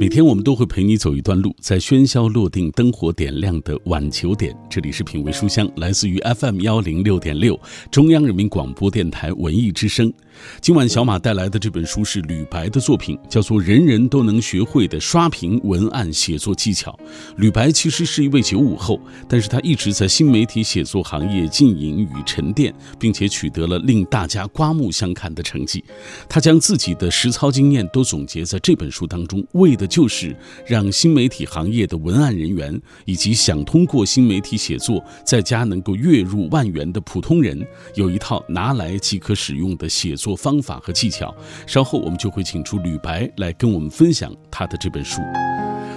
每天我们都会陪你走一段路，在喧嚣落定、灯火点亮的晚九点，这里是品味书香，来自于 FM 幺零六点六，中央人民广播电台文艺之声。今晚小马带来的这本书是吕白的作品，叫做《人人都能学会的刷屏文案写作技巧》。吕白其实是一位九五后，但是他一直在新媒体写作行业经营与沉淀，并且取得了令大家刮目相看的成绩。他将自己的实操经验都总结在这本书当中，为的就是让新媒体行业的文案人员以及想通过新媒体写作在家能够月入万元的普通人，有一套拿来即可使用的写作。方法和技巧，稍后我们就会请出吕白来跟我们分享他的这本书。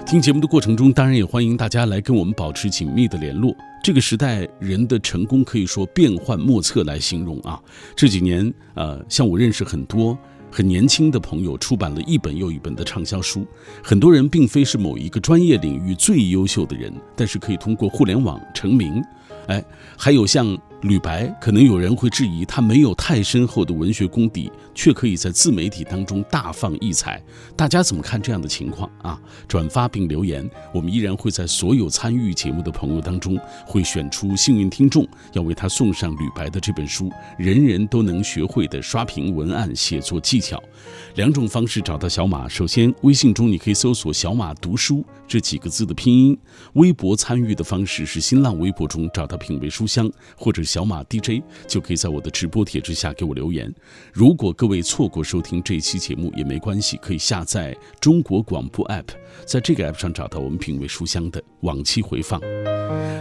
听节目的过程中，当然也欢迎大家来跟我们保持紧密的联络。这个时代人的成功可以说变幻莫测来形容啊。这几年，呃，像我认识很多很年轻的朋友，出版了一本又一本的畅销书。很多人并非是某一个专业领域最优秀的人，但是可以通过互联网成名。哎，还有像。吕白，可能有人会质疑他没有太深厚的文学功底，却可以在自媒体当中大放异彩。大家怎么看这样的情况啊？转发并留言，我们依然会在所有参与节目的朋友当中，会选出幸运听众，要为他送上吕白的这本书《人人都能学会的刷屏文案写作技巧》。两种方式找到小马：首先，微信中你可以搜索“小马读书”这几个字的拼音；微博参与的方式是新浪微博中找到“品味书香”或者。小马 DJ 就可以在我的直播帖之下给我留言。如果各位错过收听这一期节目也没关系，可以下载中国广播 app，在这个 app 上找到我们品味书香的往期回放。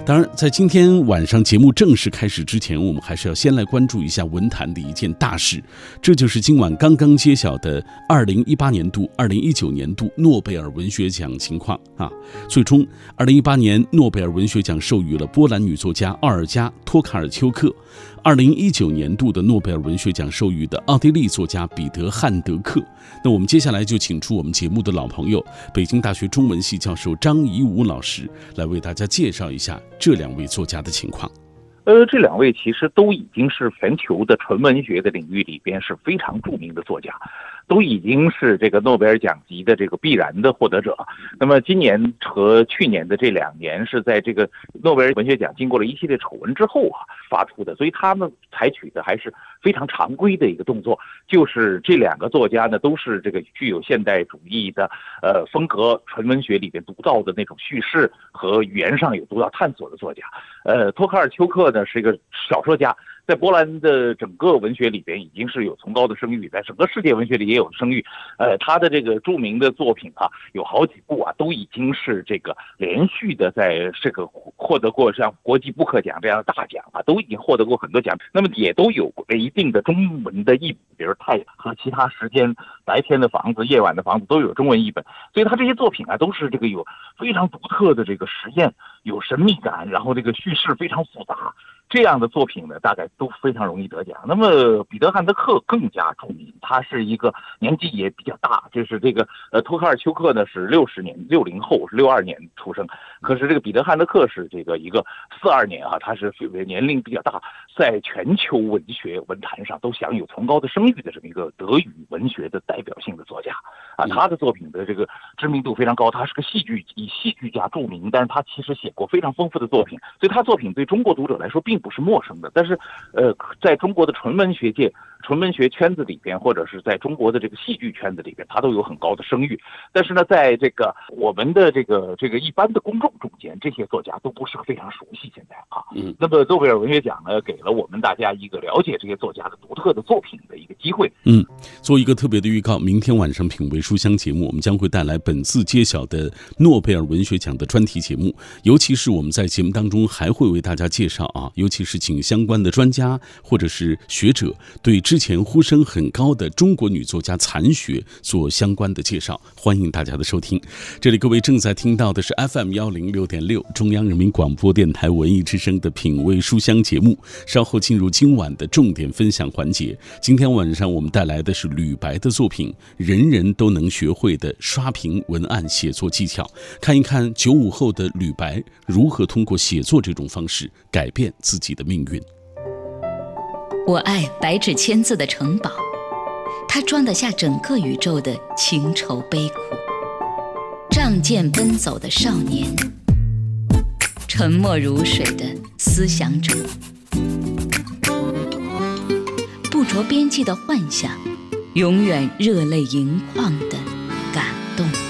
当然，在今天晚上节目正式开始之前，我们还是要先来关注一下文坛的一件大事，这就是今晚刚刚揭晓的2018年度、2019年度诺贝尔文学奖情况啊。最终，2018年诺贝尔文学奖授予了波兰女作家奥尔加·托卡尔丘克。二零一九年度的诺贝尔文学奖授予的奥地利作家彼得·汉德克。那我们接下来就请出我们节目的老朋友，北京大学中文系教授张颐武老师，来为大家介绍一下这两位作家的情况。呃，这两位其实都已经是全球的纯文学的领域里边是非常著名的作家。都已经是这个诺贝尔奖级的这个必然的获得者。那么今年和去年的这两年是在这个诺贝尔文学奖经过了一系列丑闻之后啊发出的，所以他们采取的还是非常常规的一个动作，就是这两个作家呢都是这个具有现代主义的呃风格，纯文学里边独到的那种叙事和语言上有独到探索的作家。呃，托卡尔丘克呢是一个小说家。在波兰的整个文学里边，已经是有崇高的声誉，在整个世界文学里也有声誉。呃，他的这个著名的作品啊，有好几部啊，都已经是这个连续的在这个获得过像国际布克奖这样的大奖啊，都已经获得过很多奖。那么也都有一定的中文的译本，比如《太阳》和其他时间、白天的房子、夜晚的房子都有中文译本。所以他这些作品啊，都是这个有非常独特的这个实验，有神秘感，然后这个叙事非常复杂。这样的作品呢，大概都非常容易得奖。那么彼得·汉德克更加著名，他是一个年纪也比较大，就是这个呃托卡尔丘克呢是六十年六零后，是六二年出生。可是这个彼得·汉德克是这个一个四二年啊，他是年龄比较大，在全球文学文坛上都享有崇高的声誉的这么一个德语文学的代表性的作家啊。他的作品的这个知名度非常高，他是个戏剧以戏剧家著名，但是他其实写过非常丰富的作品，所以他作品对中国读者来说并。不是陌生的，但是，呃，在中国的纯文学界、纯文学圈子里边，或者是在中国的这个戏剧圈子里边，他都有很高的声誉。但是呢，在这个我们的这个这个一般的公众中间，这些作家都不是非常熟悉。现在啊，嗯，那么诺贝尔文学奖呢，给了我们大家一个了解这些作家的独特的作品的一个机会。嗯，做一个特别的预告，明天晚上品味书香节目，我们将会带来本次揭晓的诺贝尔文学奖的专题节目，尤其是我们在节目当中还会为大家介绍啊，尤其是请相关的专家或者是学者对之前呼声很高的中国女作家残雪做相关的介绍，欢迎大家的收听。这里各位正在听到的是 FM 幺零六点六中央人民广播电台文艺之声的品味书香节目。稍后进入今晚的重点分享环节。今天晚上我们带来的是吕白的作品《人人都能学会的刷屏文案写作技巧》，看一看九五后的吕白如何通过写作这种方式改变自己的命。命运。我爱白纸千字的城堡，它装得下整个宇宙的情愁悲苦。仗剑奔走的少年，沉默如水的思想者，不着边际的幻想，永远热泪盈眶的感动。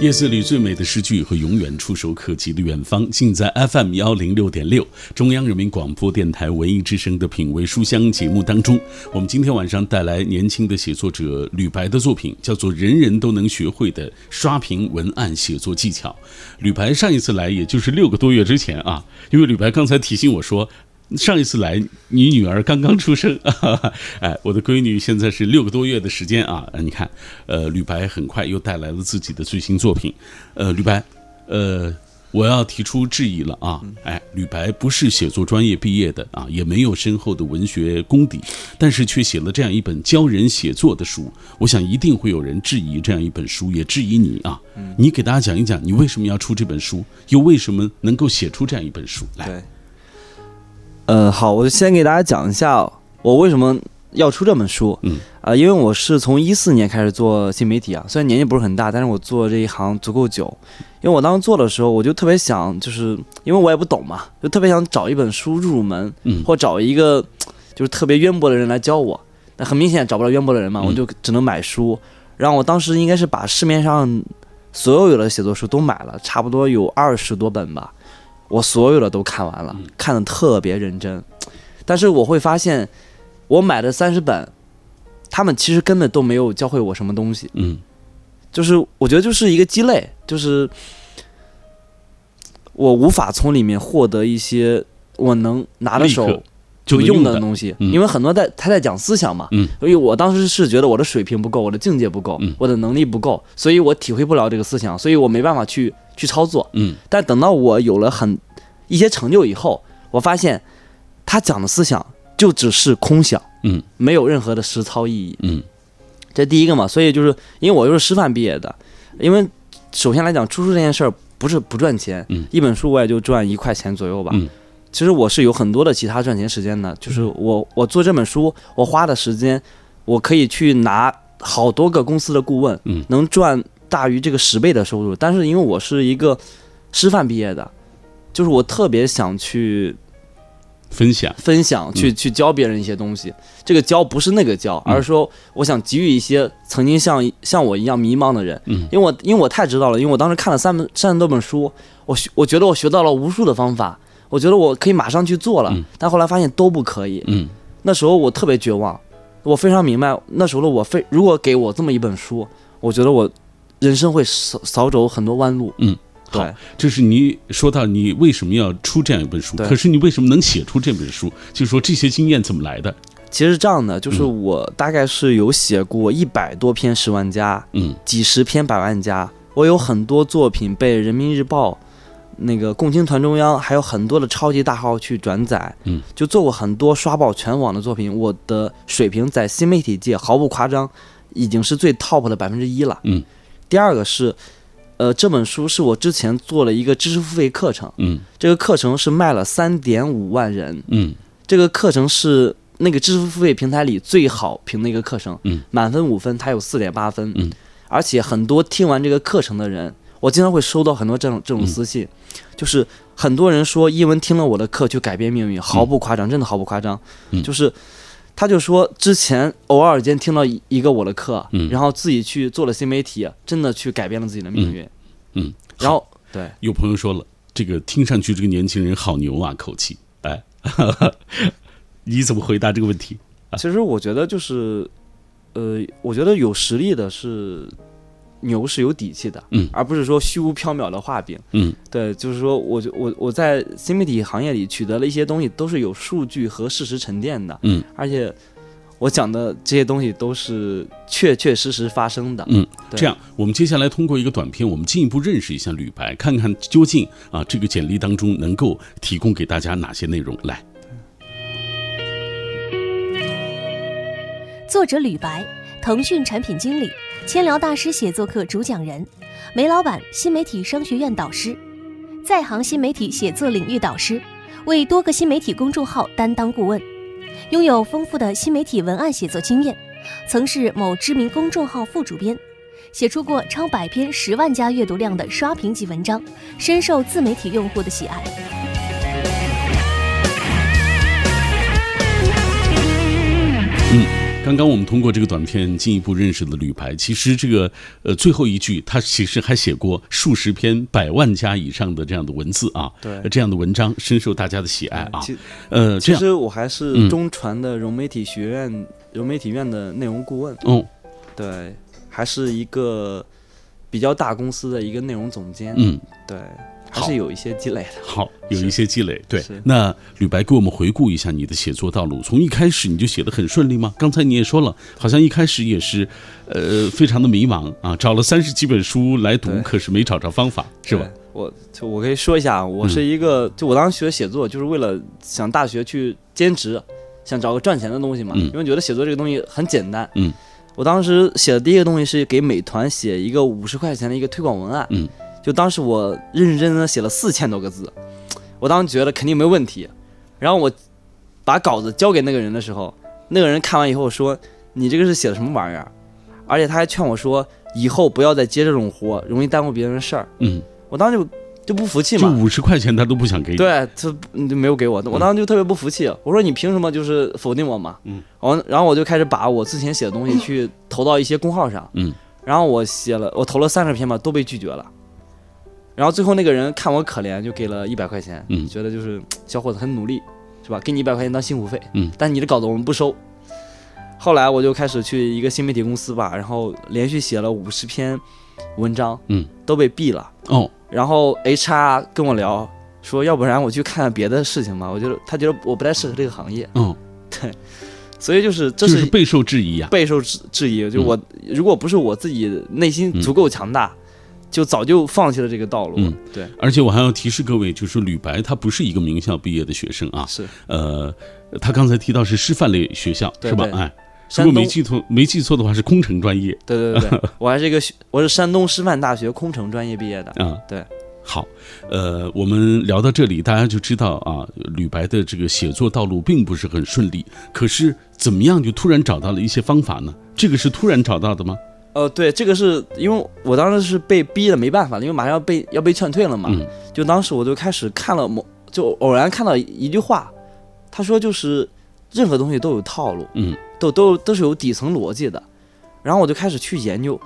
夜色里最美的诗句和永远触手可及的远方，尽在 FM 幺零六点六中央人民广播电台文艺之声的品味书香节目当中。我们今天晚上带来年轻的写作者吕白的作品，叫做《人人都能学会的刷屏文案写作技巧》。吕白上一次来也就是六个多月之前啊，因为吕白刚才提醒我说。上一次来，你女儿刚刚出生，哎，我的闺女现在是六个多月的时间啊。你看，呃，吕白很快又带来了自己的最新作品。呃，吕白，呃，我要提出质疑了啊。哎，吕白不是写作专业毕业的啊，也没有深厚的文学功底，但是却写了这样一本教人写作的书。我想一定会有人质疑这样一本书，也质疑你啊。你给大家讲一讲，你为什么要出这本书，又为什么能够写出这样一本书来？呃，好，我就先给大家讲一下我为什么要出这本书。嗯，啊，因为我是从一四年开始做新媒体啊，虽然年纪不是很大，但是我做这一行足够久。因为我当时做的时候，我就特别想，就是因为我也不懂嘛，就特别想找一本书入门，嗯，或找一个就是特别渊博的人来教我。那很明显找不到渊博的人嘛，我就只能买书。然后我当时应该是把市面上所有有的写作书都买了，差不多有二十多本吧。我所有的都看完了，看的特别认真，但是我会发现，我买的三十本，他们其实根本都没有教会我什么东西。嗯，就是我觉得就是一个鸡肋，就是我无法从里面获得一些我能拿得手就用的东西，因为很多在他在讲思想嘛。嗯，所以我当时是觉得我的水平不够，我的境界不够，我的能力不够，所以我体会不了这个思想，所以我没办法去。去操作，嗯，但等到我有了很一些成就以后，我发现他讲的思想就只是空想，嗯，没有任何的实操意义，嗯，这第一个嘛，所以就是因为我又是师范毕业的，因为首先来讲出书这件事儿不是不赚钱，嗯，一本书我也就赚一块钱左右吧，嗯，其实我是有很多的其他赚钱时间的，就是我我做这本书我花的时间，我可以去拿好多个公司的顾问，嗯，能赚。大于这个十倍的收入，但是因为我是一个师范毕业的，就是我特别想去分享分享，去去教别人一些东西。这个教不是那个教，而是说我想给予一些曾经像像我一样迷茫的人。嗯，因为我因为我太知道了，因为我当时看了三本三十多本书，我学我觉得我学到了无数的方法，我觉得我可以马上去做了，但后来发现都不可以。嗯，那时候我特别绝望，我非常明白那时候的我非如果给我这么一本书，我觉得我。人生会少少走很多弯路。嗯，好，这是你说到你为什么要出这样一本书，可是你为什么能写出这本书？就是说这些经验怎么来的？其实这样的，就是我大概是有写过一百多篇十万加，嗯，几十篇百万加，我有很多作品被人民日报、那个共青团中央还有很多的超级大号去转载，嗯，就做过很多刷爆全网的作品。我的水平在新媒体界毫不夸张，已经是最 top 的百分之一了，嗯。第二个是，呃，这本书是我之前做了一个知识付费课程，嗯，这个课程是卖了三点五万人，嗯，这个课程是那个知识付费平台里最好评的一个课程，嗯，满分五分，它有四点八分，嗯，而且很多听完这个课程的人，我经常会收到很多这种这种私信，就是很多人说英文听了我的课就改变命运，毫不夸张，真的毫不夸张，就是。他就说，之前偶尔间听到一个我的课，嗯，然后自己去做了新媒体，真的去改变了自己的命运，嗯，然后对，有朋友说了，这个听上去这个年轻人好牛啊，口气，哎，你怎么回答这个问题？其实我觉得就是，呃，我觉得有实力的是。牛是有底气的，嗯，而不是说虚无缥缈的画饼，嗯，对，就是说，我就我我在新媒体行业里取得了一些东西，都是有数据和事实沉淀的，嗯，而且我讲的这些东西都是确确实实发生的，嗯，这样，我们接下来通过一个短片，我们进一步认识一下吕白，看看究竟啊这个简历当中能够提供给大家哪些内容。来，作者吕白。腾讯产品经理，千聊大师写作课主讲人，梅老板新媒体商学院导师，在行新媒体写作领域导师，为多个新媒体公众号担当顾问，拥有丰富的新媒体文案写作经验，曾是某知名公众号副主编，写出过超百篇十万加阅读量的刷屏级文章，深受自媒体用户的喜爱。刚刚我们通过这个短片进一步认识了吕白。其实这个呃最后一句，他其实还写过数十篇百万加以上的这样的文字啊，对。这样的文章深受大家的喜爱啊。其呃，其实我还是嗯。中传的融媒体学院、融媒体院的内容顾问，嗯，对，还是一个比较大公司的一个内容总监，嗯，对，还是有一些积累的。好，有一些积累。对，那吕白给我们回顾一下你的写作道路，从一开始你就写得很顺利吗？刚才你也说了，好像一开始也是，呃，非常的迷茫啊，找了三十几本书来读，可是没找着方法，是吧？？我就我可以说一下，我是一个，就我当时学写作，就是为了想大学去兼职，想找个赚钱的东西嘛，嗯因为觉得写作这个东西很简单。嗯，我当时写的第一个东西是给美团写一个五十块钱的一个推广文案。嗯，就当时我认认真真的写了四千多个字，我当时觉得肯定没问题。然后我把稿子交给那个人的时候，那个人看完以后说：“你这个是写的什么玩意儿？”而且他还劝我说：“以后不要再接这种活，容易耽误别人的事儿。”嗯，我当时就就不服气嘛就嘛，五十块钱他都不想给你。，对他嗯就没有给我，我当时就特别不服气，我说你凭什么就是否定我嘛？嗯，我然后我就开始把我之前写的东西去投到一些公号上，嗯，然后我写了我投了三十篇嘛，都被拒绝了。然后最后那个人看我可怜，就给了一百块钱，嗯觉得就是 小伙子很努力，是吧？给你一百块钱当辛苦费，嗯，但你的稿子我们不收。后来我就开始去一个新媒体公司吧，然后连续写了五十篇文章，嗯，都被毙了。哦，然后 HR 跟我聊说，要不然我去看看别的事情吧。我觉得他觉得我不太适合这个行业，哦，所以就是这就是是备受质疑啊。备受质质疑。就嗯我、如果不是我自己内心足够强大，就早就放弃了这个道路。嗯对，而且我还要提示各位，就是吕白他不是一个名校毕业的学生啊，是呃，他刚才提到是师范类学校是吧？哎，如果没记错没记错的话是工程专业对对对对，我还是一个学我是山东师范大学工程专业毕业的。啊。对，好，呃，我们聊到这里，大家就知道啊，吕白的这个写作道路并不是很顺利。可是怎么样就突然找到了一些方法呢？这个是突然找到的吗？呃，对，这个是因为我当时是被逼的没办法了，因为马上要被要被劝退了嘛。嗯就当时我就开始看了某，就偶然看到一句话，他说就是任何东西都有套路，嗯都都都是有底层逻辑的。然后我就开始去研究，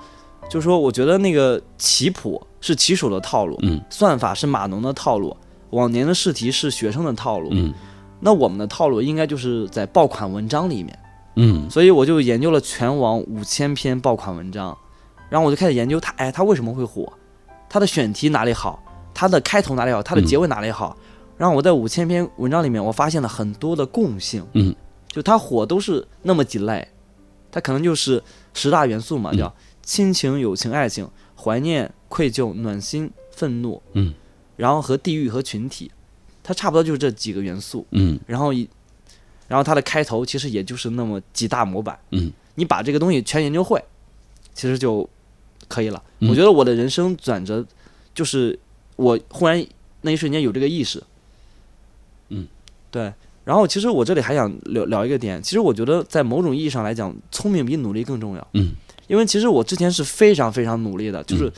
就说我觉得那个棋谱是棋手的套路，嗯算法是码农的套路，往年的试题是学生的套路，嗯那我们的套路应该就是在爆款文章里面。嗯所以我就研究了全网五千篇爆款文章，然后我就开始研究它，哎，它为什么会火？它的选题哪里好？它的开头哪里好？它的结尾哪里好？然后我在五千篇文章里面，我发现了很多的共性，嗯，就它火都是那么几类，它可能就是十大元素嘛，嗯叫亲情、友情、爱情、怀念、愧疚、暖心、愤怒，嗯，然后和地域和群体，它差不多就是这几个元素。嗯然后一，然后它的开头其实也就是那么几大模板，嗯，你把这个东西全研究会，其实就可以了。嗯我觉得我的人生转折，就是我忽然那一瞬间有这个意识，嗯，对。然后其实我这里还想聊聊一个点，其实我觉得在某种意义上来讲，聪明比努力更重要。嗯，因为其实我之前是非常非常努力的，就是嗯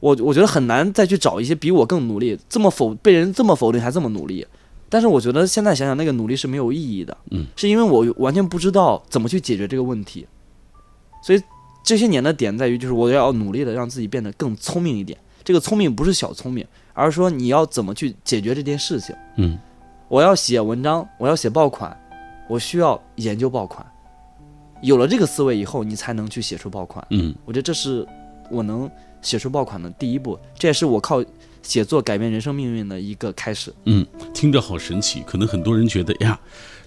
我我觉得很难再去找一些比我更努力、这么否被人这么否定还这么努力。但是我觉得现在想想，那个努力是没有意义的。嗯，是因为我完全不知道怎么去解决这个问题，所以这些年的点在于，就是我要努力的让自己变得更聪明一点。这个聪明不是小聪明，而是说你要怎么去解决这件事情。嗯我要写文章，我要写爆款，我需要研究爆款。有了这个思维以后，你才能去写出爆款。嗯我觉得这是我能写出爆款的第一步，这也是我靠写作改变人生命运的一个开始。嗯，听着好神奇。可能很多人觉得呀，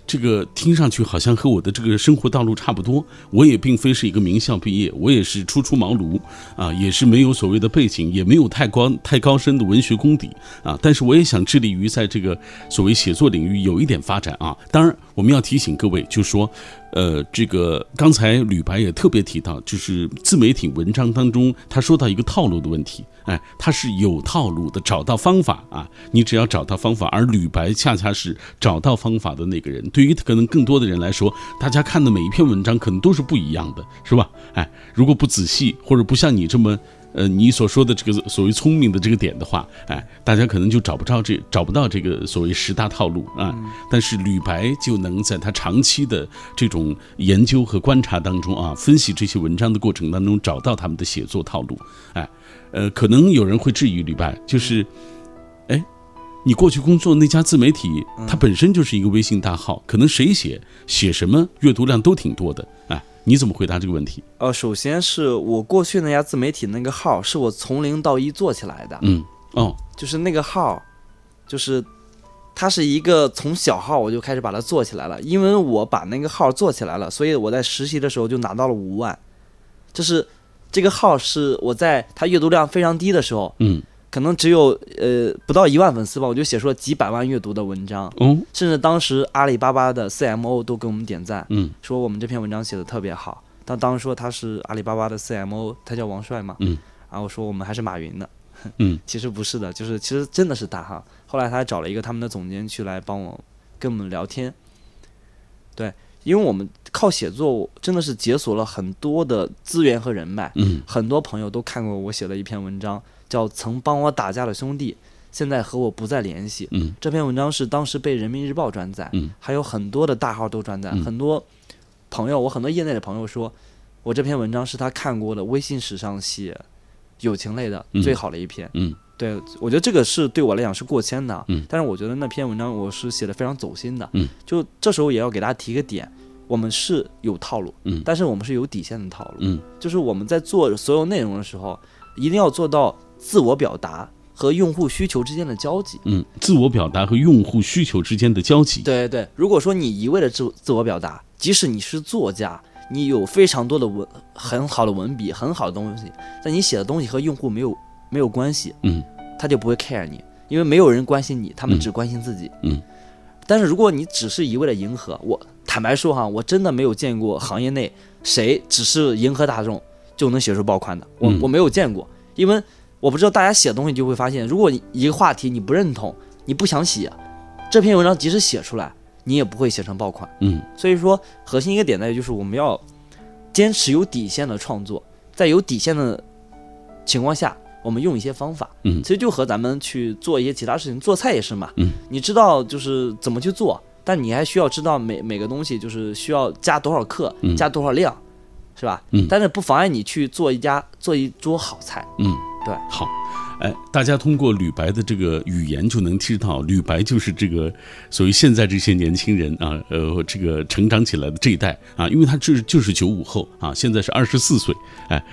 这个听上去好像和我的这个生活道路差不多。我也并非是一个名校毕业，我也是初出茅庐啊，也是没有所谓的背景，也没有太高太高深的文学功底啊。但是我也想致力于在这个所谓写作领域有一点发展啊。当然，我们要提醒各位，就说，呃，这个刚才吕白也特别提到，就是自媒体文章当中他说到一个套路的问题，哎，他是有套路的，找到方法啊，你只要找到方法，而吕白恰恰是找到方法的那个人。对于可能更多的人来说，大家看的每一篇文章可能都是不一样的，是吧？哎，如果不仔细或者不像你这么。呃，你所说的这个所谓聪明的这个点的话，哎，大家可能就找不着这找不到这个所谓十大套路啊。但是吕白就能在他长期的这种研究和观察当中啊，分析这些文章的过程当中，找到他们的写作套路。哎，呃，可能有人会质疑吕白，就是，哎，你过去工作那家自媒体，它本身就是一个微信大号，可能谁写写什么阅读量都挺多的，哎。你怎么回答这个问题？呃，首先是我过去那家自媒体那个号是我从零到一做起来的。嗯，哦，就是那个号，就是它是一个从小号我就开始把它做起来了。因为我把那个号做起来了，所以我在实习的时候就拿到了五万。就是这个号是我在它阅读量非常低的时候，嗯。可能只有呃不到一万粉丝吧，我就写出了几百万阅读的文章，嗯，甚至当时阿里巴巴的 CMO 都给我们点赞，嗯，说我们这篇文章写的特别好。他当时说他是阿里巴巴的 CMO，他叫王帅嘛，嗯，然后说我们还是马云的，嗯，其实不是的，就是其实真的是他哈。后来他还找了一个他们的总监去来帮我跟我们聊天，对，因为我们靠写作真的是解锁了很多的资源和人脉，嗯，很多朋友都看过我写的一篇文章。叫曾帮我打架的兄弟，现在和我不再联系。嗯，这篇文章是当时被人民日报转载，嗯，还有很多的大号都转载。很多朋友，我很多业内的朋友说，我这篇文章是他看过的微信史上写友情类的最好的一篇。嗯，对我觉得这个是对我来讲是过千的。嗯，但是我觉得那篇文章我是写的非常走心的。嗯，就这时候也要给大家提个点，我们是有套路，嗯，但是我们是有底线的套路。嗯，就是我们在做所有内容的时候，一定要做到。自我表达和用户需求之间的交集，嗯，自我表达和用户需求之间的交集，对对。如果说你一味的自自我表达，即使你是作家，你有非常多的文很好的文笔，很好的东西，但你写的东西和用户没有没有关系，嗯，他就不会 care 你，因为没有人关心你，他们只关心自己，嗯。但是如果你只是一味的迎合，我坦白说哈，我真的没有见过行业内谁只是迎合大众就能写出爆款的，我我没有见过，因为。我不知道大家写的东西就会发现，如果一个话题你不认同，你不想写，这篇文章即使写出来，你也不会写成爆款。嗯，所以说核心一个点在于就是我们要坚持有底线的创作，在有底线的情况下，我们用一些方法。嗯，其实就和咱们去做一些其他事情，做菜也是嘛。嗯，你知道就是怎么去做，但你还需要知道每每个东西就是需要加多少克，加多少量，是吧？嗯，但是不妨碍你去做一家做一桌好菜。嗯。对，好，哎，大家通过吕白的这个语言就能知道，吕白就是这个所谓现在这些年轻人啊，呃，这个成长起来的这一代啊，因为他这就是九五后啊，现在是二十四岁，哎，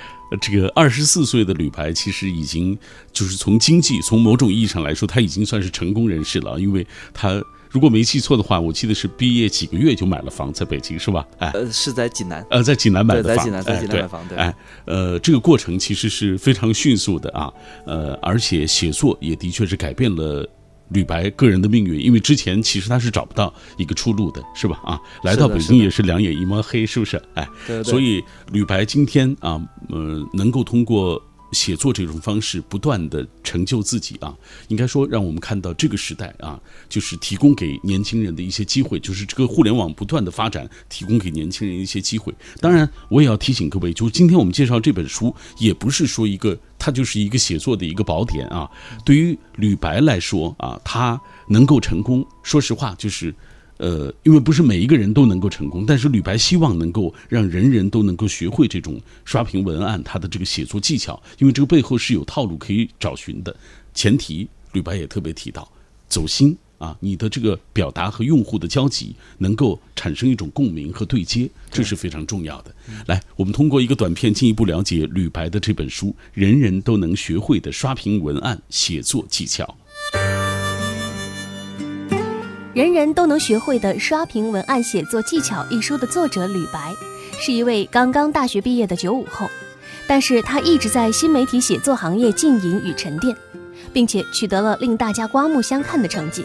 这个二十四岁的吕白其实已经就是从经济从某种意义上来说，他已经算是成功人士了，因为他。如果没记错的话，我记得是毕业几个月就买了房，在北京是吧？哎，呃，是在济南，呃，在济南买的房，在济南，在济南买房，对，哎，呃，这个过程其实是非常迅速的啊，呃，而且写作也的确是改变了吕白个人的命运，因为之前其实他是找不到一个出路的，是吧？啊，来到北京也是两眼一抹黑，是不是？哎，所以吕白今天啊，呃，能够通过。写作这种方式，不断的成就自己啊，应该说让我们看到这个时代啊，就是提供给年轻人的一些机会，就是这个互联网不断的发展，提供给年轻人一些机会。当然，我也要提醒各位，就是今天我们介绍这本书，也不是说一个它就是一个写作的一个宝典啊。对于吕白来说啊，他能够成功，说实话就是。呃，因为不是每一个人都能够成功，但是吕白希望能够让人人都能够学会这种刷屏文案，他的这个写作技巧，因为这个背后是有套路可以找寻的。前提，吕白也特别提到，走心啊，你的这个表达和用户的交集能够产生一种共鸣和对接，这是非常重要的。来，我们通过一个短片进一步了解吕白的这本书《人人都能学会的刷屏文案写作技巧》。人人都能学会的刷屏文案写作技巧一书的作者吕白，是一位刚刚大学毕业的九五后，但是他一直在新媒体写作行业浸淫与沉淀，并且取得了令大家刮目相看的成绩。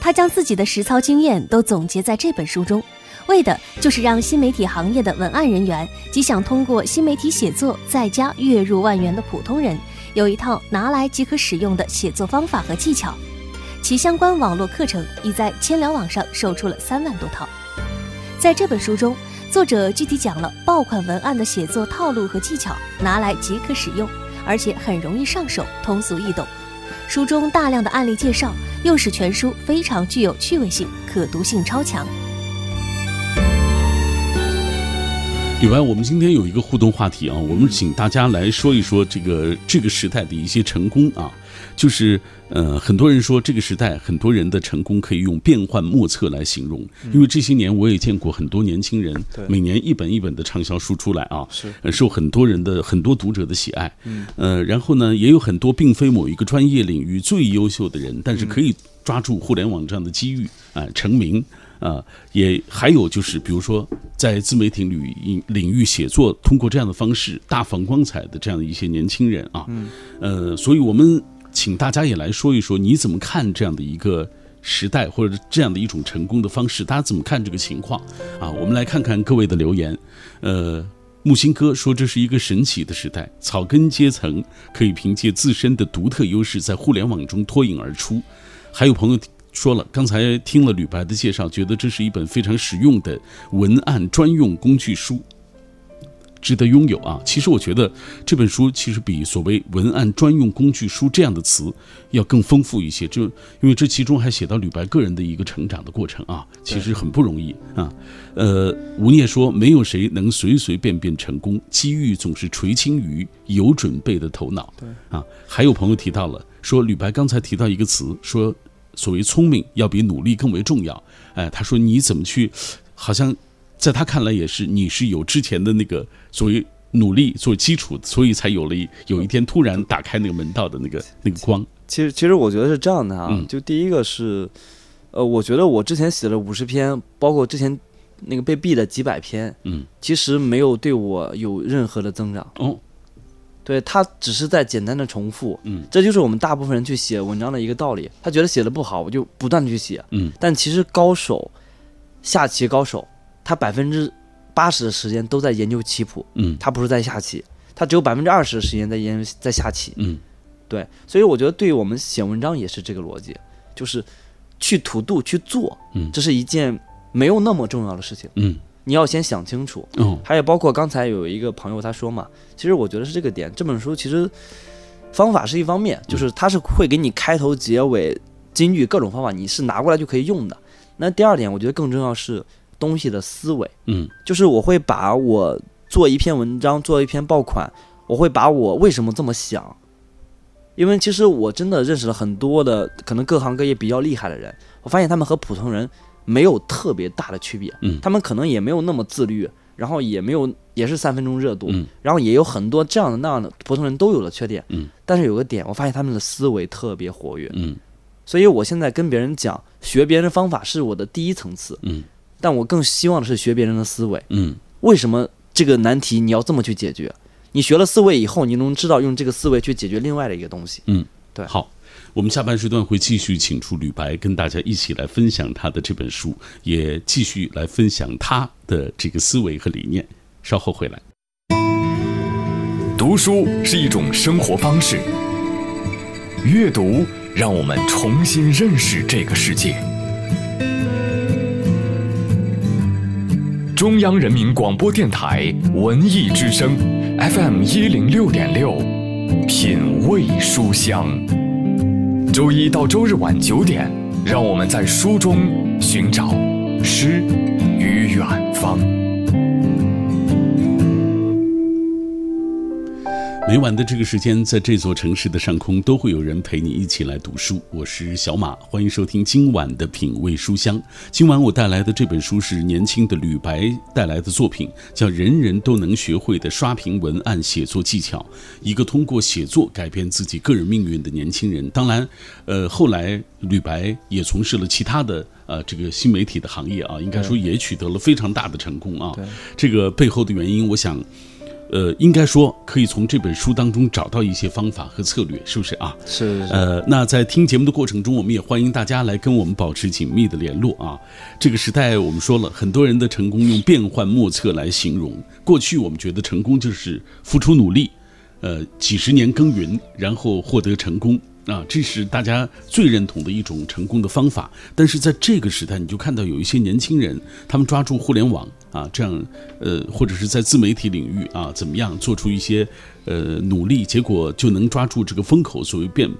他将自己的实操经验都总结在这本书中，为的就是让新媒体行业的文案人员及想通过新媒体写作在家月入万元的普通人，有一套拿来即可使用的写作方法和技巧。其相关网络课程已在千聊网上售出了三万多套。在这本书中，作者具体讲了爆款文案的写作套路和技巧，拿来即可使用，而且很容易上手，通俗易懂。书中大量的案例介绍，又使全书非常具有趣味性，可读性超强。李白，我们今天有一个互动话题啊，我们请大家来说一说这个这个时代的一些成功啊。就是呃，很多人说这个时代很多人的成功可以用变幻莫测来形容，因为这些年我也见过很多年轻人，每年一本一本的畅销书出来啊，是。受很多人的很多读者的喜爱。嗯，呃，然后呢，也有很多并非某一个专业领域最优秀的人，但是可以抓住互联网这样的机遇啊，成名啊，也还有就是，比如说在自媒体领域领域写作，通过这样的方式大放光彩的这样的一些年轻人啊，呃，所以我们。请大家也来说一说，你怎么看这样的一个时代，或者这样的一种成功的方式？大家怎么看这个情况？啊，我们来看看各位的留言。呃，木星哥说这是一个神奇的时代，草根阶层可以凭借自身的独特优势在互联网中脱颖而出。还有朋友说了，刚才听了吕白的介绍，觉得这是一本非常实用的文案专用工具书。值得拥有啊！其实我觉得这本书其实比所谓文案专用工具书这样的词要更丰富一些，就因为这其中还写到吕白个人的一个成长的过程啊，其实很不容易啊。呃，吴念说，没有谁能随随便便成功，机遇总是垂青于有准备的头脑。对啊，还有朋友提到了，说吕白刚才提到一个词，说所谓聪明要比努力更为重要。哎，他说你怎么去，好像。在他看来，也是你是有之前的那个所谓努力做基础，所以才有了有一天突然打开那个门道的那个那个光。其实，其实我觉得是这样的啊，就第一个是，呃，我觉得我之前写了五十篇，包括之前那个被毙的几百篇，嗯，其实没有对我有任何的增长。哦，对他只是在简单的重复，嗯，这就是我们大部分人去写文章的一个道理。他觉得写的不好，我就不断的去写，嗯，但其实高手，下棋高手。他百分之八十的时间都在研究棋谱，嗯，他不是在下棋，他只有百分之二十的时间在研在下棋，嗯，对，所以我觉得对于我们写文章也是这个逻辑，就是去土度去做，嗯，这是一件没有那么重要的事情，嗯，你要先想清楚，嗯，还有包括刚才有一个朋友他说嘛，其实我觉得是这个点，这本书其实方法是一方面，就是它是会给你开头结尾金句各种方法，你是拿过来就可以用的。那第二点，我觉得更重要是。东西的思维，嗯，就是我会把我做一篇文章，做一篇爆款，我会把我为什么这么想，因为其实我真的认识了很多的可能各行各业比较厉害的人，我发现他们和普通人没有特别大的区别，嗯，他们可能也没有那么自律，然后也没有也是三分钟热度，嗯，然后也有很多这样的那样的普通人都有的缺点，嗯，但是有个点，我发现他们的思维特别活跃，嗯，所以我现在跟别人讲学别人的方法是我的第一层次，嗯。但我更希望的是学别人的思维。嗯，为什么这个难题你要这么去解决？你学了思维以后，你能知道用这个思维去解决另外的一个东西。嗯，对。好，我们下半时段会继续请出吕白，跟大家一起来分享他的这本书，也继续来分享他的这个思维和理念。稍后回来。读书是一种生活方式，阅读让我们重新认识这个世界。中央人民广播电台文艺之声，FM 一零六点六，品味书香。周一到周日晚九点，让我们在书中寻找诗与远方。每晚的这个时间，在这座城市的上空，都会有人陪你一起来读书。我是小马，欢迎收听今晚的品味书香。今晚我带来的这本书是年轻的吕白带来的作品，叫《人人都能学会的刷屏文案写作技巧》，一个通过写作改变自己个人命运的年轻人。当然，呃，后来吕白也从事了其他的呃这个新媒体的行业啊，应该说也取得了非常大的成功啊。这个背后的原因，我想。呃，应该说可以从这本书当中找到一些方法和策略，是不是啊？是是是呃，那在听节目的过程中，我们也欢迎大家来跟我们保持紧密的联络啊。这个时代，我们说了很多人的成功用变幻莫测来形容。过去我们觉得成功就是付出努力，呃，几十年耕耘，然后获得成功啊，这是大家最认同的一种成功的方法。但是在这个时代，你就看到有一些年轻人，他们抓住互联网啊，这样呃，或者是在自媒体领域啊，怎么样做出一些呃努力，结果就能抓住这个风口，所谓变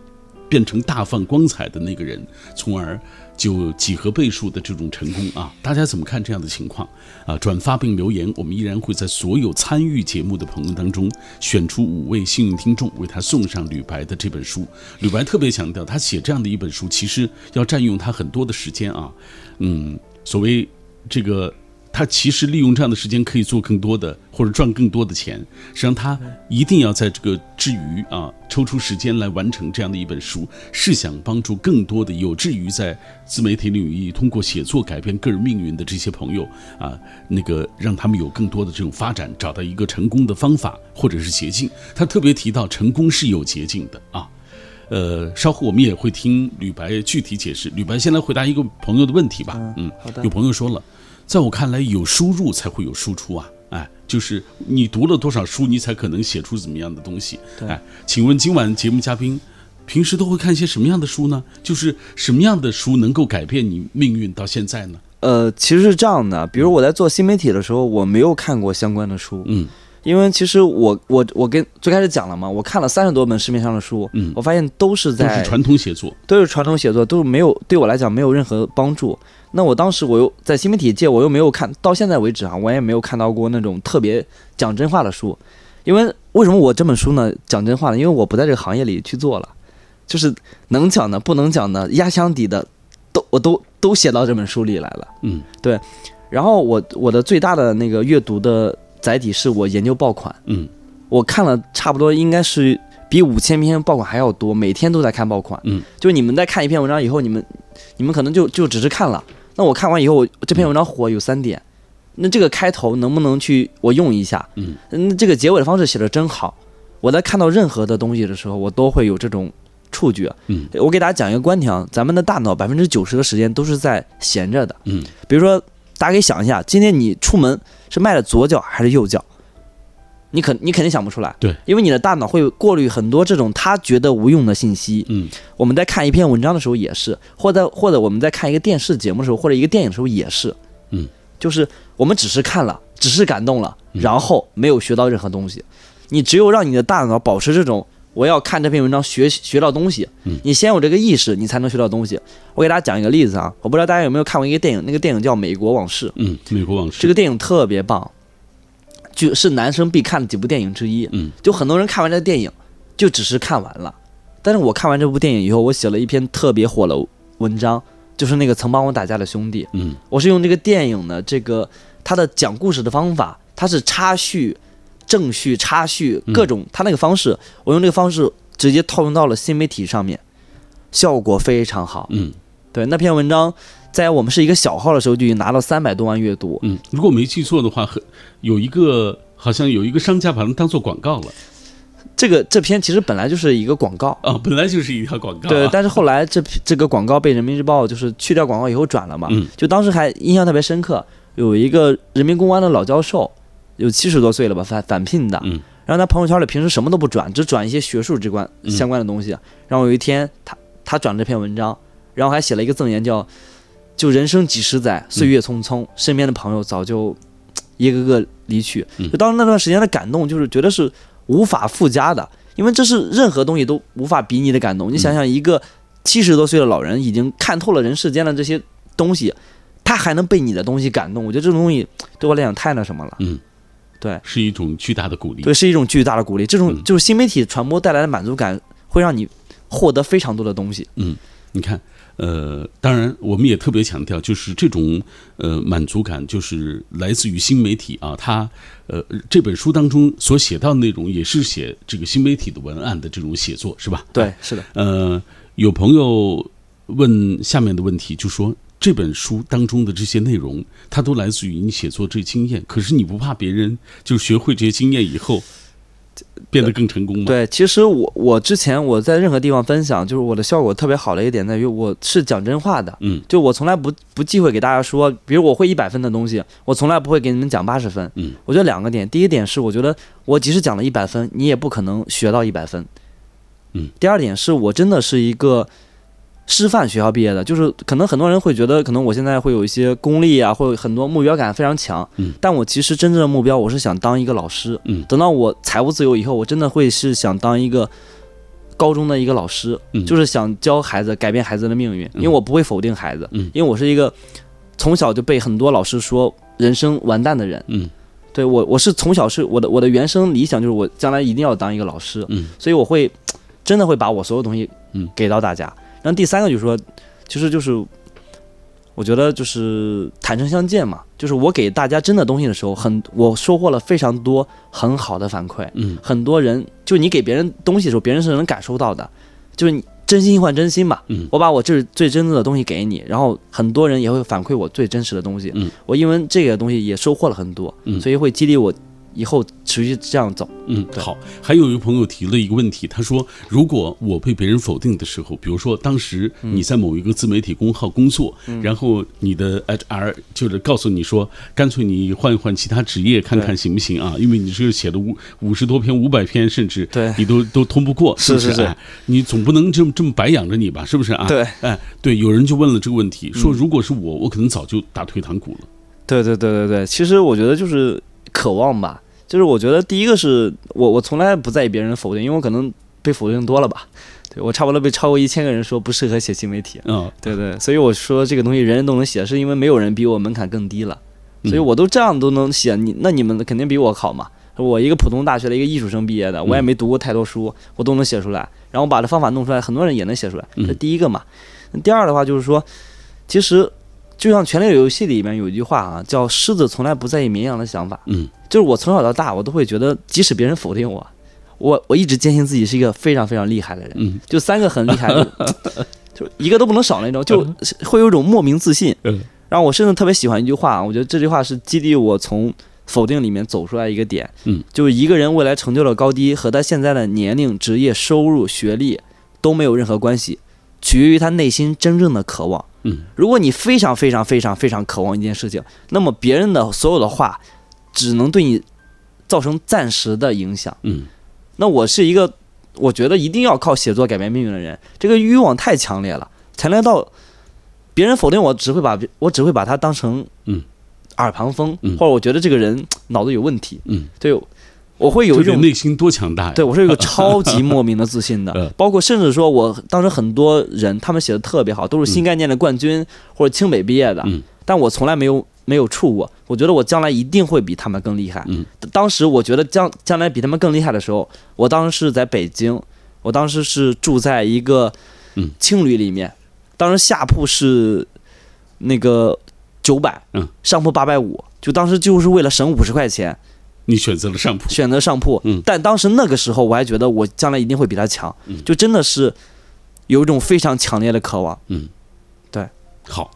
变成大放光彩的那个人，从而就几何倍数的这种成功啊！大家怎么看这样的情况啊？转发并留言，我们依然会在所有参与节目的朋友当中选出五位幸运听众，为他送上吕白的这本书。吕白特别强调，他写这样的一本书，其实要占用他很多的时间啊。嗯，所谓这个。他其实利用这样的时间可以做更多的，或者赚更多的钱。实际上，他一定要在这个之余啊，抽出时间来完成这样的一本书，是想帮助更多的有志于在自媒体领域通过写作改变个人命运的这些朋友啊，那个让他们有更多的这种发展，找到一个成功的方法或者是捷径。他特别提到，成功是有捷径的啊。呃，稍后我们也会听吕白具体解释。吕白先来回答一个朋友的问题吧。嗯，好的有朋友说了。在我看来，有输入才会有输出啊！哎，就是你读了多少书，你才可能写出怎么样的东西。对哎，请问今晚节目嘉宾平时都会看些什么样的书呢？就是什么样的书能够改变你命运到现在呢？呃，其实是这样的，比如我在做新媒体的时候，我没有看过相关的书，嗯因为其实我我我跟最开始讲了嘛，我看了三十多本市面上的书，嗯我发现都是在都是传统写作。都是传统写作，都是没有对我来讲没有任何帮助。那我当时我又在新媒体界，我又没有看到现在为止啊，我也没有看到过那种特别讲真话的书。因为为什么我这本书呢讲真话呢？因为我不在这个行业里去做了，就是能讲的、不能讲的、压箱底的，都我都都写到这本书里来了。嗯对然后我我的最大的那个阅读的载体是我研究爆款，嗯我看了差不多应该是比五千篇爆款还要多，每天都在看爆款。嗯，就你们在看一篇文章以后，你们你们可能就就只是看了，那我看完以后，我这篇文章火有三点，那这个开头能不能去我用一下？嗯，那这个结尾的方式写的真好。我在看到任何的东西的时候，我都会有这种触觉。嗯我给大家讲一个观点啊，咱们的大脑百分之九十的时间都是在闲着的。嗯比如说，大家可以想一下，今天你出门是迈了左脚还是右脚？你肯你肯定想不出来，对，因为你的大脑会过滤很多这种他觉得无用的信息。嗯我们在看一篇文章的时候也是，或者或者我们在看一个电视节目的时候，或者一个电影的时候也是，嗯，就是我们只是看了，只是感动了，嗯然后没有学到任何东西。你只有让你的大脑保持这种我要看这篇文章学学到东西，嗯你先有这个意识，你才能学到东西。我给大家讲一个例子啊，我不知道大家有没有看过一个电影，那个电影叫《美国往事》，嗯，美国往事。这个电影特别棒，就是男生必看的几部电影之一。嗯就很多人看完这个电影，就只是看完了。但是我看完这部电影以后，我写了一篇特别火的文章，就是那个曾帮我打架的兄弟。嗯我是用这个电影的这个他的讲故事的方法，他是插叙、正序、插叙嗯各种，他那个方式，我用这个方式直接套用到了新媒体上面，效果非常好。嗯对，那篇文章在我们是一个小号的时候就已经拿到三百多万阅读。嗯，如果没记错的话，很有一个好像有一个商家把它当做广告了这个这篇其实本来就是一个广告。啊，本来就是一条广告、啊。对，但是后来这这个广告被人民日报就是去掉广告以后转了嘛，嗯就当时还印象特别深刻，有一个人民公安的老教授，有七十多岁了吧，返返聘的，嗯。然后他朋友圈里平时什么都不转，只转一些学术之关嗯。相关的东西。然后有一天他他转了这篇文章，然后还写了一个赠言叫“就人生几十载，岁月匆匆，身边的朋友早就一个个离去”，嗯。就当时那段时间的感动，就是觉得是无法附加的，因为这是任何东西都无法比拟的感动。你想想，一个七十多岁的老人已经看透了人世间的这些东西，他还能被你的东西感动，我觉得这种东西对我来讲太那什么了。嗯，对，是一种巨大的鼓励。对，是一种巨大的鼓励。这种嗯就是新媒体传播带来的满足感，会让你获得非常多的东西。嗯你看，呃，当然我们也特别强调，就是这种呃满足感，就是来自于新媒体啊，它呃这本书当中所写到的内容，也是写这个新媒体的文案的这种写作，是吧？对，是的，呃，有朋友问下面的问题，就说这本书当中的这些内容，它都来自于你写作这经验。可是你不怕别人就学会这些经验以后，变得更成功吗？对，其实我我之前我在任何地方分享，就是我的效果特别好的一点在于我是讲真话的，嗯就我从来不不忌讳给大家说，比如我会一百分的东西，我从来不会给你们讲八十分。嗯，我觉得两个点，第一点是我觉得我即使讲了一百分，你也不可能学到一百分。嗯，第二点是我真的是一个师范学校毕业的，就是可能很多人会觉得，可能我现在会有一些功利啊，或者很多目标感非常强。嗯，但我其实真正的目标，我是想当一个老师。嗯等到我财务自由以后，我真的会是想当一个高中的一个老师，嗯就是想教孩子改变孩子的命运，因为我不会否定孩子，嗯因为我是一个从小就被很多老师说人生完蛋的人。嗯对我，我是从小是我的我的原生理想就是我将来一定要当一个老师，嗯所以我会真的会把我所有东西嗯给到大家。然后第三个就是说，其实就是我觉得就是坦诚相见嘛，就是我给大家真的东西的时候，很我收获了非常多很好的反馈，嗯很多人就你给别人东西的时候，别人是能感受到的，就是你真心换真心嘛。嗯我把我这最真挚的东西给你，然后很多人也会反馈我最真实的东西。嗯，我因为这个东西也收获了很多，嗯所以会激励我以后持续这样走。嗯，对好。还有一个朋友提了一个问题，他说，如果我被别人否定的时候，比如说当时嗯你在某一个自媒体公号工作，然后你的 HR 就是告诉你说，干脆你换一换其他职业看看行不行啊？因为你这个写的五五十多篇、五百篇，甚至对你都都通不过，是是是不是哎，你总不能这么这么白养着你吧？是不是啊？对，哎，对，有人就问了这个问题，说嗯如果是我，我可能早就打退堂鼓了。对对对对对，其实我觉得就是渴望吧，就是我觉得第一个是我我从来不在意别人否定，因为我可能被否定多了吧。对我差不多被超过一千个人说不适合写新媒体。嗯对对，所以我说这个东西人人都能写，是因为没有人比我门槛更低了，嗯所以我都这样都能写，你那你们肯定比我好嘛。我一个普通大学的一个艺术生毕业的，我也没读过太多书，我都能写出来。然后我把这方法弄出来，很多人也能写出来，嗯这第一个嘛。第二的话就是说，其实就像《权力的游戏》里面有一句话啊，叫“狮子从来不在意绵羊的想法”。嗯就是我从小到大，我都会觉得，即使别人否定我，我我一直坚信自己是一个非常非常厉害的人。嗯就三个很厉害的，就一个都不能少那种，就会有一种莫名自信。嗯然后我甚至特别喜欢一句话，我觉得这句话是激励我从否定里面走出来一个点。嗯，就是一个人未来成就的高低和他现在的年龄、职业、收入、学历都没有任何关系，取决于他内心真正的渴望。嗯。如果你非常非常非常非常渴望一件事情，那么别人的所有的话只能对你造成暂时的影响。嗯。那我是一个，我觉得一定要靠写作改变命运的人，这个欲望太强烈了，强烈到别人否定我，只会把我只会把他当成嗯。耳旁风，嗯。或者我觉得这个人脑子有问题，嗯，对，我会有一种内心多强大呀！对我是有一个 超级莫名的自信的。嗯，包括甚至说我当时很多人他们写的特别好，都是新概念的冠军或者清北毕业的。嗯，但我从来没有没有处过，我觉得我将来一定会比他们更厉害。嗯。当时我觉得将将来比他们更厉害的时候，我当时是在北京，我当时是住在一个嗯。青旅里面，当时下铺是那个九百，嗯，上铺八百五，就当时就是为了省五十块钱，你选择了上铺，选择上铺，嗯。但当时那个时候我还觉得我将来一定会比他强，嗯。就真的是有一种非常强烈的渴望。嗯，对。好，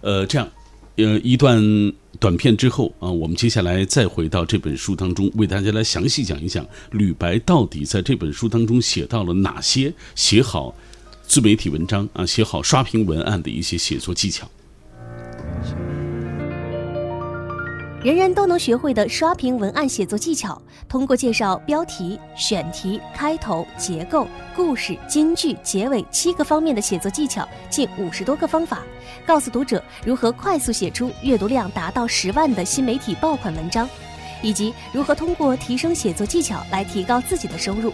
呃，这样，呃，一段短片之后啊，我们接下来再回到这本书当中，为大家来详细讲一讲吕白到底在这本书当中写到了哪些写好自媒体文章啊，写好刷屏文案的一些写作技巧。人人都能学会的刷屏文案写作技巧，通过介绍标题、选题、开头、结构、故事、金句、结尾七个方面的写作技巧，近五十多个方法，告诉读者如何快速写出阅读量达到十万的新媒体爆款文章，以及如何通过提升写作技巧来提高自己的收入。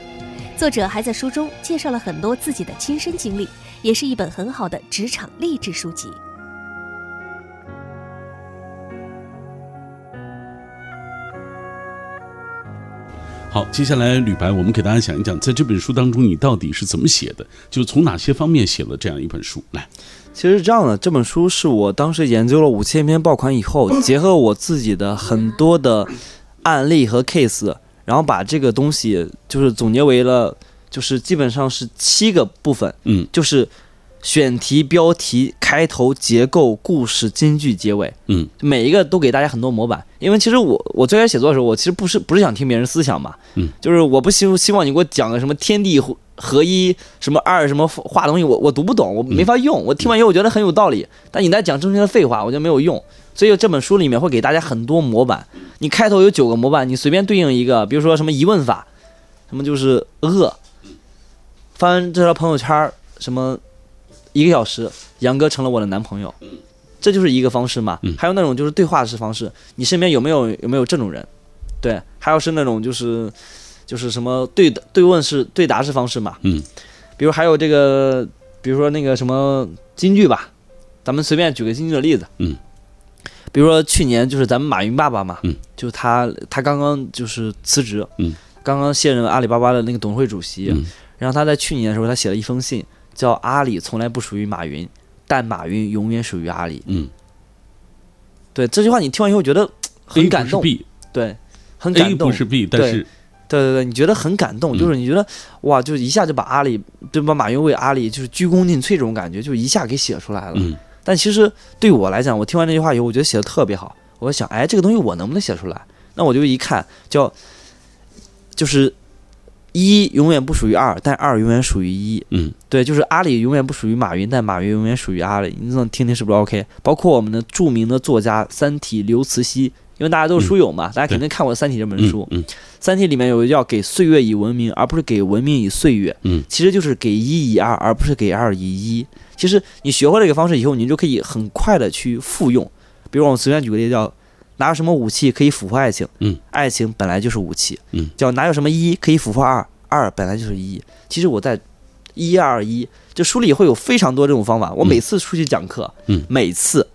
作者还在书中介绍了很多自己的亲身经历，也是一本很好的职场励志书籍。好，接下来吕白，我们给大家讲一讲，在这本书当中你到底是怎么写的，就从哪些方面写了这样一本书来。其实是这样的，这本书是我当时研究了五千篇爆款以后，结合我自己的很多的案例和 case，然后把这个东西就是总结为了，就是基本上是七个部分，嗯就是选题、标题、开头、结构、故事、金句、结尾，嗯，每一个都给大家很多模板。因为其实我我最开始写作的时候，我其实不是不是想听别人思想嘛，嗯，就是我不希希望你给我讲个什么天地合合一，什么二什么画东西，我我读不懂，我没法用。我听完以后我觉得很有道理，但你在讲正确的废话，我觉得没有用。所以这本书里面会给大家很多模板，你开头有九个模板，你随便对应一个，比如说什么疑问法，什么就是饿，翻这条朋友圈什么一个小时，杨哥成了我的男朋友，这就是一个方式嘛。嗯还有那种就是对话式方式，你身边有没有有没有这种人？对，还有是那种就是就是什么对对问式对答式方式嘛。嗯，比如还有这个，比如说那个什么京剧吧，咱们随便举个京剧的例子。嗯。比如说去年就是咱们马云爸爸嘛，嗯，就是他他刚刚就是辞职，嗯，刚刚卸任阿里巴巴的那个董事会主席，嗯然后他在去年的时候，他写了一封信，叫“阿里从来不属于马云，但马云永远属于阿里嗯”。对这句话，你听完以后觉得很感动，B，对，很感动不。是 B，但对是对对对，你觉得很感动，嗯就是你觉得哇，就一下就把阿里，就把马云为阿里就是鞠躬尽瘁这种感觉，就一下给写出来了。嗯但其实对我来讲，我听完这句话以后，我觉得写的特别好。我想，哎，这个东西我能不能写出来？那我就一看，叫就是一永远不属于二，但二永远属于一。嗯对，就是阿里永远不属于马云，但马云永远属于阿里。你这么听听是不是 OK？包括我们的著名的作家《三体》刘慈欣，因为大家都是书友嘛，大家肯定看过《三体》这本书。嗯三体》里面有一个叫“给岁月以文明”，而不是给文明以岁月。嗯，其实就是给一以二，而不是给二以一。其实你学会这个方式以后，你就可以很快的去复用。比如我们随便举个例子，叫哪有什么武器可以俘获爱情？嗯，爱情本来就是武器。嗯，叫哪有什么一可以俘获二？二本来就是一。其实我在一二一这书里会有非常多这种方法。我每次出去讲课，嗯每次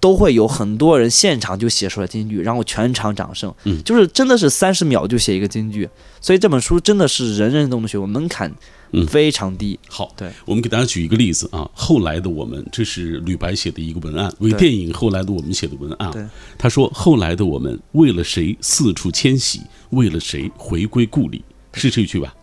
都会有很多人现场就写出来京剧，然后全场掌声。嗯就是真的是三十秒就写一个京剧，所以这本书真的是人人都能学，门槛嗯非常低。好，对，我们给大家举一个例子啊。后来的我们，这是吕白写的一个文案，为电影《后来的我们》写的文案对。他说：“后来的我们为了谁四处迁徙，为了谁回归故里。”是这句吧？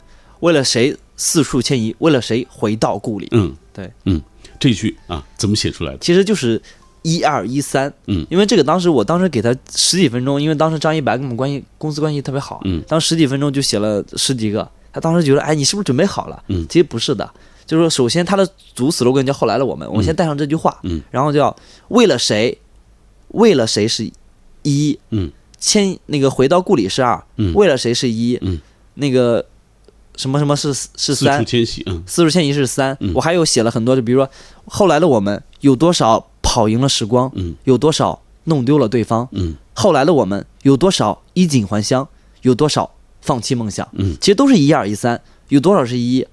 为了谁四处迁移？为了谁回到故里？嗯，对，嗯，这句啊，怎么写出来的？其实就是一二一三。嗯。因为这个当时我当时给他十几分钟，因为当时张一白跟我们关系公司关系特别好，嗯。当时十几分钟就写了十几个。他当时觉得，哎，你是不是准备好了？嗯。其实不是的，就是说，首先他的主 slogan 叫“后来的我们”，我先带上这句话，嗯。然后叫为了谁，为了谁是一，嗯，迁那个回到故里是二，嗯。为了谁是一，嗯，那个什么什么是是四处三，迁徙，嗯。四处迁移是三、嗯。我还有写了很多，就比如说后来的我们有多少跑赢了时光，嗯。有多少弄丢了对方，嗯。后来的我们有多少衣锦还乡，有多少放弃梦想，嗯。其实都是一二一三，有多少是一，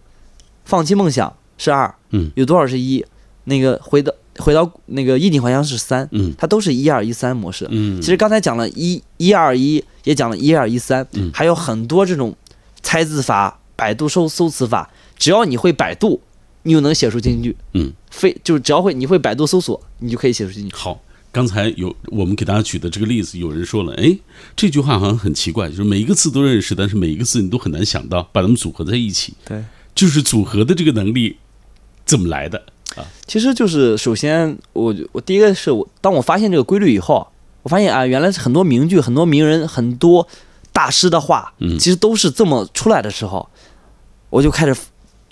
放弃梦想是二，嗯。有多少是一，那个回到回到那个衣锦还乡是三，嗯。它都是一二一三模式。嗯，其实刚才讲了一一二一，也讲了一二一三嗯，还有很多这种猜字法、百度搜搜词法，只要你会百度，你就能写出金句。嗯，非就是只要会你会百度搜索，你就可以写出金句。好。刚才有我们给大家举的这个例子，有人说了，哎，这句话好像很奇怪，就是每一个字都认识，但是每一个字你都很难想到，把它们组合在一起，对，就是组合的这个能力怎么来的啊？其实就是首先我我第一个是我当我发现这个规律以后，我发现啊，原来是很多名句、很多名人、很多大师的话，嗯其实都是这么出来的时候，我就开始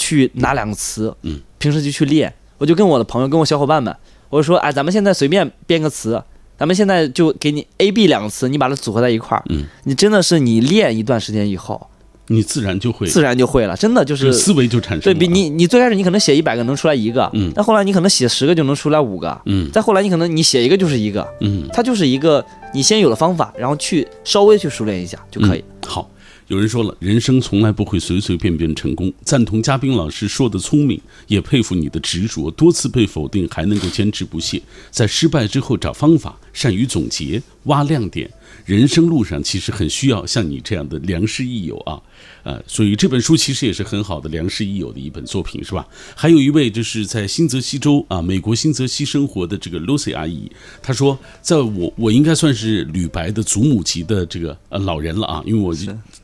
去拿两个词，嗯，平时就去练。我就跟我的朋友、跟我小伙伴们，我就说，哎，咱们现在随便编个词，咱们现在就给你 A、B 两个词，你把它组合在一块儿，嗯，你真的是你练一段时间以后，你自然就会，自然就会了，真的就是思维就产生了。对比你，你最开始你可能写一百个能出来一个，嗯。但后来你可能写十个就能出来五个，嗯。再后来你可能你写一个就是一个，嗯。它就是一个你先有了方法，然后去稍微去熟练一下就可以。嗯。好，有人说了，人生从来不会随随便便成功。赞同嘉宾老师说的聪明，也佩服你的执着。多次被否定还能够坚持不懈，在失败之后找方法，善于总结、挖亮点。人生路上其实很需要像你这样的良师益友啊，呃，所以这本书其实也是很好的良师益友的一本作品，是吧？还有一位就是在新泽西州啊，美国新泽西生活的这个 Lucy 阿姨，她说，在我我应该算是吕白的祖母级的这个呃老人了啊，因为我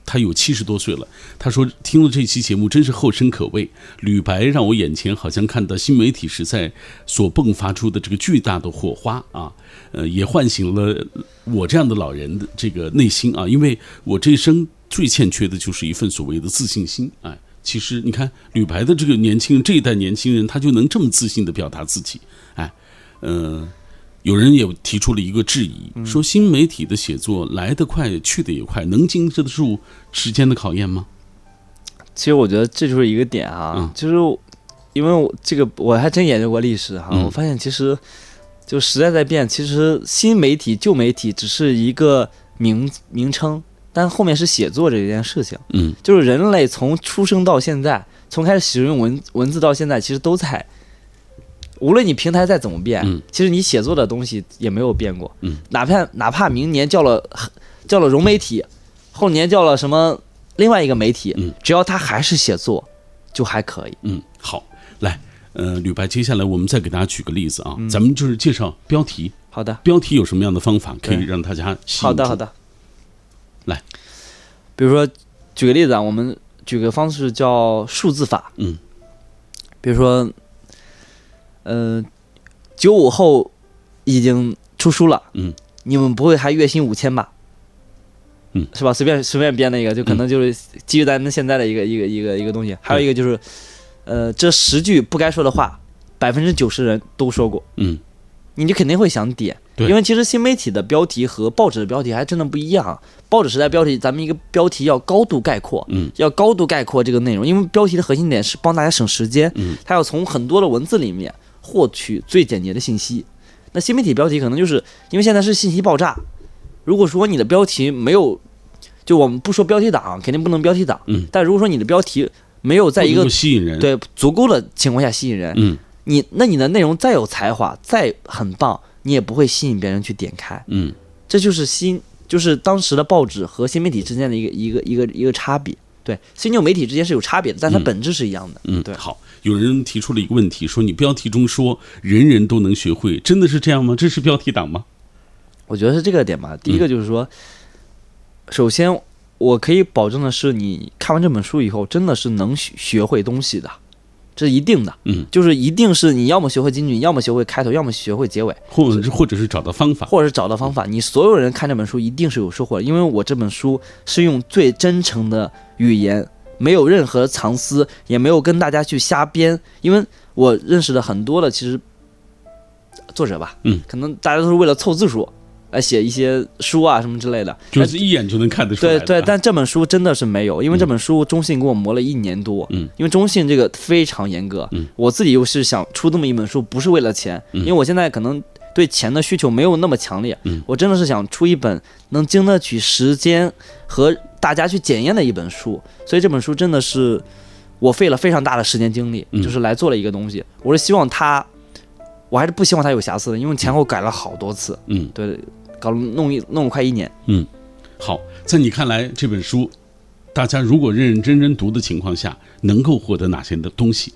她有七十多岁了。她说听了这期节目真是后生可畏，吕白让我眼前好像看到新媒体时代所迸发出的这个巨大的火花啊。呃，也唤醒了我这样的老人的这个内心啊，因为我这一生最欠缺的就是一份所谓的自信心。哎，其实你看吕白的这个年轻人，这一代年轻人，他就能这么自信的表达自己。哎，呃，有人也提出了一个质疑，说新媒体的写作来得快，去得也快，能经得住时间的考验吗？其实我觉得这就是一个点啊，就是因为我这个我还真研究过历史哈，我发现其实。就时代在变，其实新媒体、旧媒体只是一个名名称，但后面是写作这件事情。嗯，就是人类从出生到现在，从开始使用文文字到现在，其实都在。无论你平台再怎么变，嗯，其实你写作的东西也没有变过。嗯，哪怕哪怕明年叫了叫了融媒体，后年叫了什么另外一个媒体，嗯，只要它还是写作，就还可以。嗯，好，来。呃，吕白，接下来我们再给大家举个例子啊，咱们就是介绍标题。好的，标题有什么样的方法可以让大家吸引？好的，好的。来，比如说，举个例子啊，我们举个方式叫数字法。嗯。比如说，呃，九五后已经出书了。嗯。你们不会还月薪五千吧？嗯。是吧？随便随便编的一个，就可能就是基于咱们现在的一个一个一个一个东西。还有一个就是。呃，这十句不该说的话，百分之九十人都说过。嗯，你就肯定会想点，因为其实新媒体的标题和报纸的标题还真的不一样。报纸时代标题，咱们一个标题要高度概括，嗯，要高度概括这个内容，因为标题的核心点是帮大家省时间，嗯，它要从很多的文字里面获取最简洁的信息。那新媒体标题可能就是因为现在是信息爆炸，如果说你的标题没有，就我们不说标题党，肯定不能标题党，嗯，但如果说你的标题。没有在一个吸引人对足够的情况下吸引人，嗯，你那你的内容再有才华，再很棒，你也不会吸引别人去点开，嗯，这就是新就是当时的报纸和新媒体之间的一个一个一个一个差别，对新旧媒体之间是有差别的，但它本质是一样的，嗯，对。好，有人提出了一个问题，说你标题中说人人都能学会，真的是这样吗？这是标题党吗？我觉得是这个点吧。第一个就是说，首先。我可以保证的是，你看完这本书以后，真的是能学学会东西的，这是一定的。嗯，就是一定是你要么学会金句，要么学会开头，要么学会结尾，或者是或者是找到方法，或者是找到方法。你所有人看这本书一定是有收获的，因为我这本书是用最真诚的语言，没有任何藏私，也没有跟大家去瞎编。因为我认识的很多的其实作者吧，嗯，可能大家都是为了凑字数。来写一些书啊什么之类的，就是一眼就能看得出来。对对，但这本书真的是没有，因为这本书中信给我磨了一年多。嗯，因为中信这个非常严格。嗯，我自己又是想出这么一本书，不是为了钱，因为我现在可能对钱的需求没有那么强烈。嗯，我真的是想出一本能经得起时间和大家去检验的一本书，所以这本书真的是我费了非常大的时间精力，就是来做了一个东西。我是希望它，我还是不希望它有瑕疵的，因为前后改了好多次。嗯，对。搞了弄一弄了快一年，嗯，好，在你看来这本书，大家如果认认真真读的情况下，能够获得哪些的东西？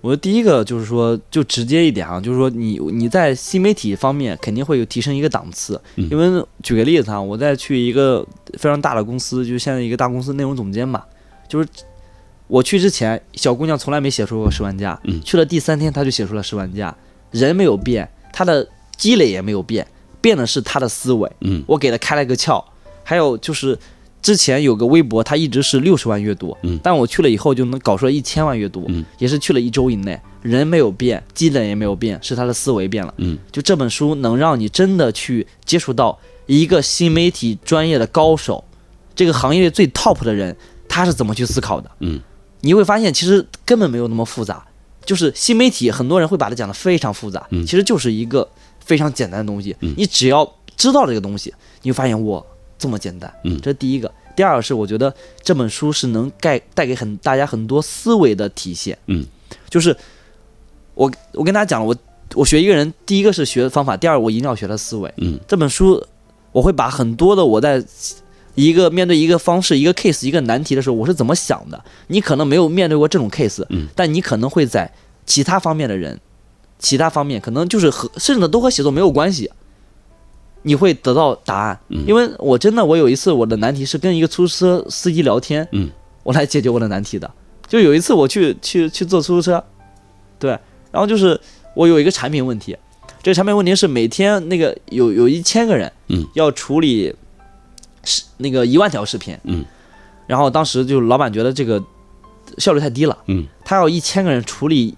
我的第一个就是说，就直接一点啊，就是说你你在新媒体方面肯定会有提升一个档次，因为举个例子啊，我在去一个非常大的公司，就现在一个大公司内容总监嘛，就是我去之前，小姑娘从来没写出过十万加，去了第三天，她就写出了十万加，人没有变，她的积累也没有变。变的是他的思维，嗯，我给他开了个窍。还有就是，之前有个微博，他一直是六十万阅读，嗯，但我去了以后就能搞出来一千万阅读，嗯，也是去了一周以内，人没有变，积累也没有变，是他的思维变了，嗯，就这本书能让你真的去接触到一个新媒体专业的高手，这个行业最 top 的人，他是怎么去思考的，嗯，你会发现其实根本没有那么复杂，就是新媒体很多人会把它讲得非常复杂，嗯，其实就是一个。非常简单的东西，嗯，你只要知道这个东西，你会发现哇，这么简单，嗯，这是第一个。第二个是，我觉得这本书是能带带给很大家很多思维的体现，嗯，就是我我跟大家讲了，我我学一个人，第一个是学方法，第二我一定要学他思维，嗯，这本书我会把很多的我在一个面对一个方式、一个 case、一个难题的时候，我是怎么想的。你可能没有面对过这种 case，嗯，但你可能会在其他方面的人，其他方面可能就是和甚至都和写作没有关系，你会得到答案。嗯。因为我真的我有一次我的难题是跟一个出租车司机聊天，嗯，我来解决我的难题的。就有一次我去去去坐出租车，对，然后就是我有一个产品问题，这个产品问题是每天那个有有一千个人，嗯，要处理是那个一万条视频，嗯，然后当时就老板觉得这个效率太低了，嗯，他要一千个人处理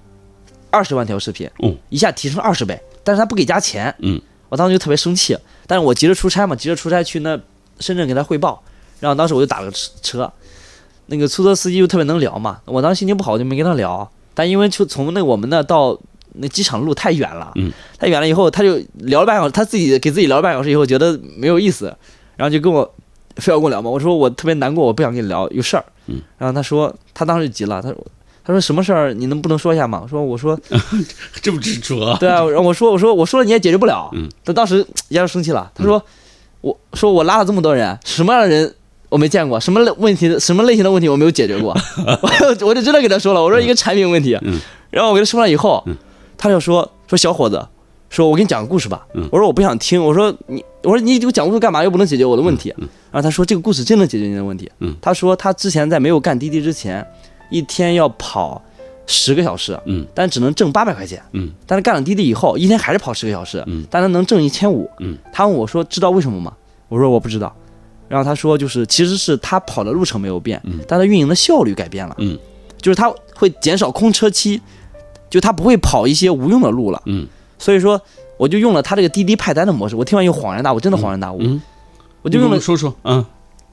二十万条视频，嗯，一下提升二十倍，但是他不给加钱，嗯，我当时就特别生气，但是我急着出差嘛，急着出差去那深圳给他汇报，然后当时我就打了个车，那个出租车司机就特别能聊嘛，我当时心情不好我就没跟他聊，但因为就从那我们那到那机场路太远了，嗯，太远了以后他就聊了半小时，他自己给自己聊了半小时以后觉得没有意思，然后就跟我非要跟我聊嘛，我说我特别难过，我不想跟你聊，有事儿，嗯，然后他说他当时就急了，他说他说什么事儿你能不能说一下吗？我说我说 这么执着？啊？对啊，然后我说我说我说了你也解决不了，嗯，他当时一下就生气了，他说、我说我拉了这么多人，什么样的人我没见过，什么类问题什么类型的问题我没有解决过，我 就我就真的给他说了，我说一个产品问题，嗯。然后我给他说完以后，嗯。他就说说小伙子，说我给你讲个故事吧，嗯。我说我不想听，我说你我说你给我讲故事干嘛？又不能解决我的问题，嗯然后他说这个故事真能解决你的问题，嗯。他说他之前在没有干滴滴之前，一天要跑十个小时，嗯但只能挣八百块钱。嗯但是干了滴滴以后，一天还是跑十个小时，嗯但他能挣一千五。嗯，他问我说：“知道为什么吗？”我说：“我不知道。”然后他说：“就是其实是他跑的路程没有变，嗯但他运营的效率改变了。嗯，就是他会减少空车期，就他不会跑一些无用的路了。嗯所以说，我就用了他这个滴滴派单的模式。我听完以后恍然大悟，真的恍然大悟。嗯，我就用了说说啊，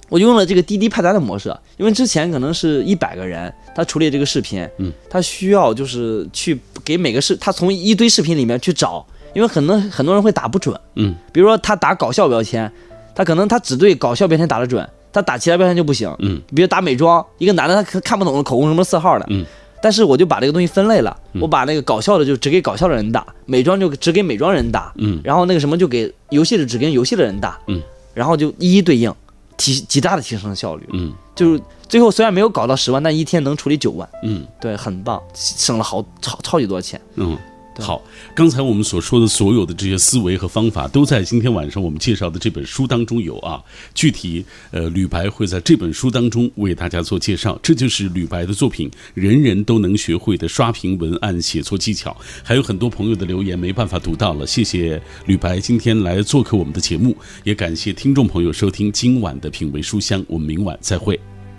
我就用了这个滴滴派单的模式，因为之前可能是一百个人，他处理这个视频，嗯，他需要就是去给每个视，他从一堆视频里面去找，因为很多很多人会打不准，嗯，比如说他打搞笑标签，他可能他只对搞笑标签打得准，他打其他标签就不行，嗯，比如打美妆，一个男的他看看不懂口红什么色号的，嗯，但是我就把这个东西分类了，嗯。我把那个搞笑的就只给搞笑的人打，美妆就只给美妆人打，嗯。然后那个什么就给游戏的只跟游戏的人打，嗯，然后就一一对应，提极大的提升效率，嗯就是最后虽然没有搞到十万，但一天能处理九万，嗯对，很棒，省了好超超级多钱。嗯。好，刚才我们所说的所有的这些思维和方法，都在今天晚上我们介绍的这本书当中有啊。具体，呃，吕白会在这本书当中为大家做介绍。这就是吕白的作品，人人都能学会的刷屏文案写作技巧。还有很多朋友的留言没办法读到了，谢谢吕白今天来做客我们的节目，也感谢听众朋友收听今晚的品味书香，我们明晚再会。